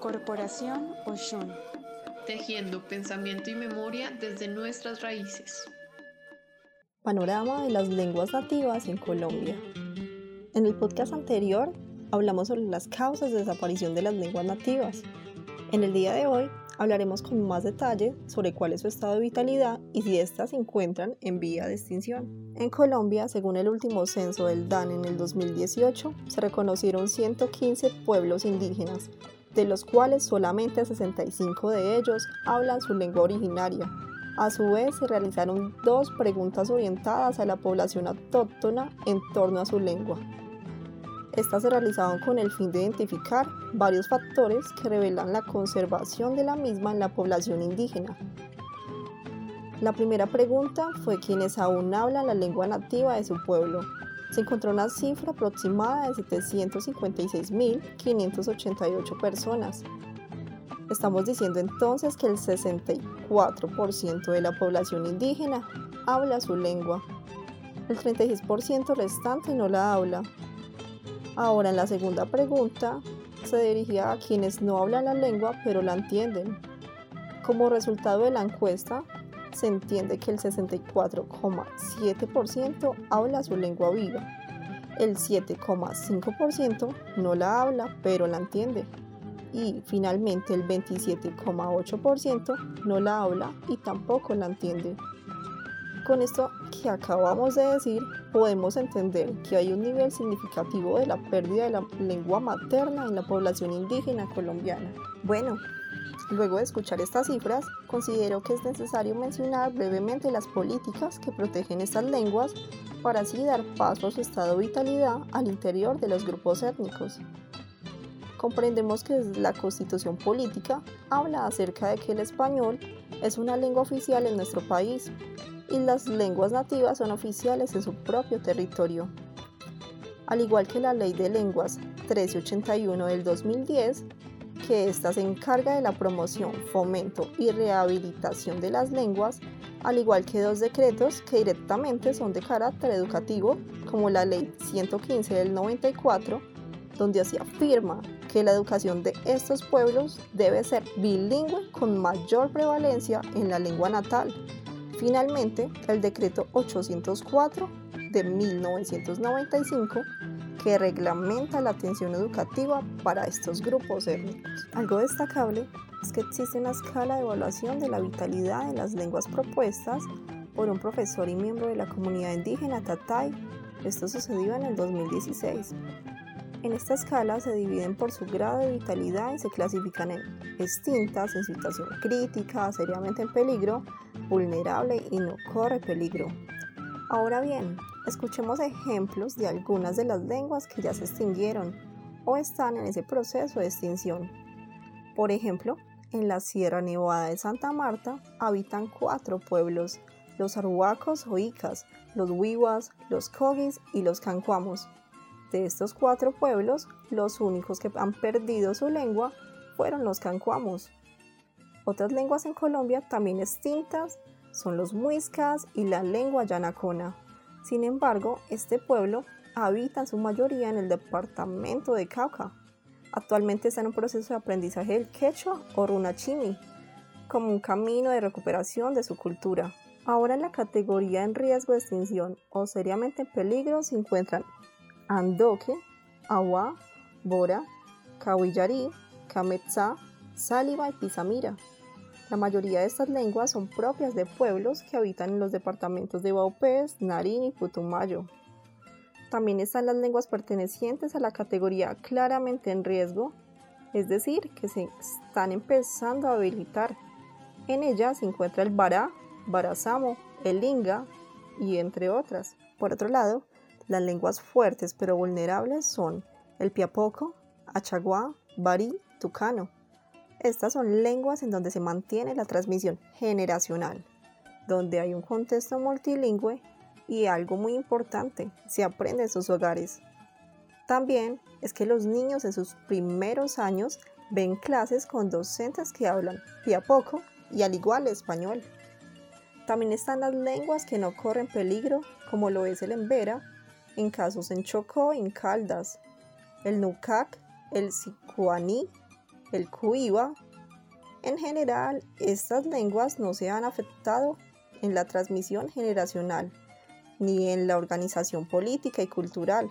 Corporación Oshun. Tejiendo pensamiento y memoria desde nuestras raíces. Panorama de las lenguas nativas en Colombia. En el podcast anterior hablamos sobre las causas de desaparición de las lenguas nativas. En el día de hoy hablaremos con más detalle sobre cuál es su estado de vitalidad y si éstas se encuentran en vía de extinción. En Colombia, según el último censo del DAN en el 2018, se reconocieron 115 pueblos indígenas, de los cuales solamente 65 de ellos hablan su lengua originaria, a su vez, se realizaron dos preguntas orientadas a la población autóctona en torno a su lengua. Estas se realizaban con el fin de identificar varios factores que revelan la conservación de la misma en la población indígena. La primera pregunta fue quiénes aún hablan la lengua nativa de su pueblo. Se encontró una cifra aproximada de 756.588 personas, Estamos diciendo entonces que el 64% de la población indígena habla su lengua. El 36% restante no la habla. Ahora en la segunda pregunta se dirigía a quienes no hablan la lengua pero la entienden. Como resultado de la encuesta, se entiende que el 64,7% habla su lengua viva. El 7,5% no la habla pero la entiende y finalmente el 27,8% no la habla y tampoco la entiende. Con esto que acabamos de decir, podemos entender que hay un nivel significativo de la pérdida de la lengua materna en la población indígena colombiana. Bueno, luego de escuchar estas cifras, considero que es necesario mencionar brevemente las políticas que protegen estas lenguas para así dar paso a su estado vitalidad al interior de los grupos étnicos comprendemos que la constitución política habla acerca de que el español es una lengua oficial en nuestro país y las lenguas nativas son oficiales en su propio territorio. Al igual que la Ley de Lenguas 1381 del 2010, que ésta se encarga de la promoción, fomento y rehabilitación de las lenguas, al igual que dos decretos que directamente son de carácter educativo, como la Ley 115 del 94, donde se afirma que la educación de estos pueblos debe ser bilingüe con mayor prevalencia en la lengua natal. Finalmente, el decreto 804 de 1995 que reglamenta la atención educativa para estos grupos étnicos. Algo destacable es que existe una escala de evaluación de la vitalidad de las lenguas propuestas por un profesor y miembro de la comunidad indígena Tatay. Esto sucedió en el 2016. En esta escala se dividen por su grado de vitalidad y se clasifican en extintas, en situación crítica, seriamente en peligro, vulnerable y no corre peligro. Ahora bien, escuchemos ejemplos de algunas de las lenguas que ya se extinguieron o están en ese proceso de extinción. Por ejemplo, en la Sierra Nevada de Santa Marta habitan cuatro pueblos, los arhuacos o icas, los huihuas, los cogis y los cancuamos. De estos cuatro pueblos, los únicos que han perdido su lengua fueron los cancuamos. Otras lenguas en Colombia también extintas son los muiscas y la lengua yanacona. Sin embargo, este pueblo habita en su mayoría en el departamento de Cauca. Actualmente está en un proceso de aprendizaje del quechua o runachimi, como un camino de recuperación de su cultura. Ahora en la categoría en riesgo de extinción o seriamente en peligro se encuentran Andoque, Agua, Bora, Kawillari, Kametza, Sáliva y Pizamira. La mayoría de estas lenguas son propias de pueblos que habitan en los departamentos de Baupés, Narín y Putumayo. También están las lenguas pertenecientes a la categoría claramente en riesgo, es decir, que se están empezando a habilitar. En ellas se encuentra el Bará, Barazamo, el Inga y entre otras. Por otro lado, las lenguas fuertes pero vulnerables son el piapoco, achaguá, barí, tucano. Estas son lenguas en donde se mantiene la transmisión generacional, donde hay un contexto multilingüe y algo muy importante, se aprende en sus hogares. También es que los niños en sus primeros años ven clases con docentes que hablan piapoco y al igual español. También están las lenguas que no corren peligro, como lo es el embera en casos en Chocó, en Caldas, el Nucac, el Sicuaní el cuiva. En general, estas lenguas no se han afectado en la transmisión generacional ni en la organización política y cultural.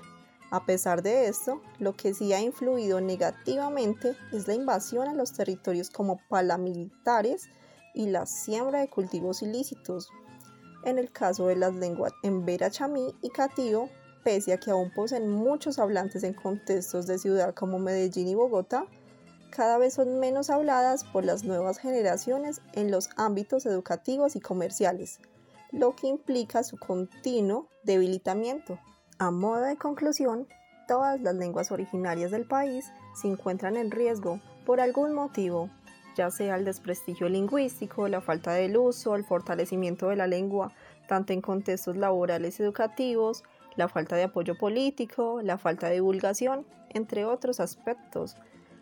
A pesar de esto, lo que sí ha influido negativamente es la invasión a los territorios como paramilitares y la siembra de cultivos ilícitos. En el caso de las lenguas embera chamí y catío, pese a que aún poseen muchos hablantes en contextos de ciudad como Medellín y Bogotá, cada vez son menos habladas por las nuevas generaciones en los ámbitos educativos y comerciales, lo que implica su continuo debilitamiento. A modo de conclusión, todas las lenguas originarias del país se encuentran en riesgo por algún motivo, ya sea el desprestigio lingüístico, la falta del uso, el fortalecimiento de la lengua, tanto en contextos laborales y educativos, la falta de apoyo político, la falta de divulgación, entre otros aspectos.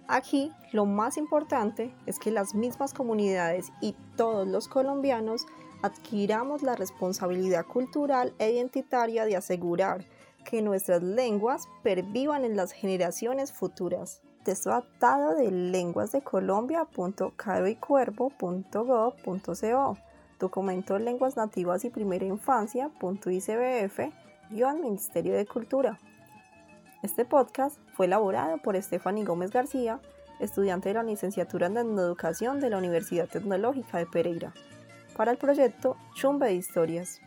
Aquí lo más importante es que las mismas comunidades y todos los colombianos adquiramos la responsabilidad cultural e identitaria de asegurar que nuestras lenguas pervivan en las generaciones futuras. Texto adaptado de lenguasdecolombia.caroycuervo.gov.co Documento Lenguas Nativas y Primera Infancia.icbf Ministerio de Cultura. Este podcast fue elaborado por Stephanie Gómez García, estudiante de la licenciatura en Educación de la Universidad Tecnológica de Pereira, para el proyecto Chumbe de Historias.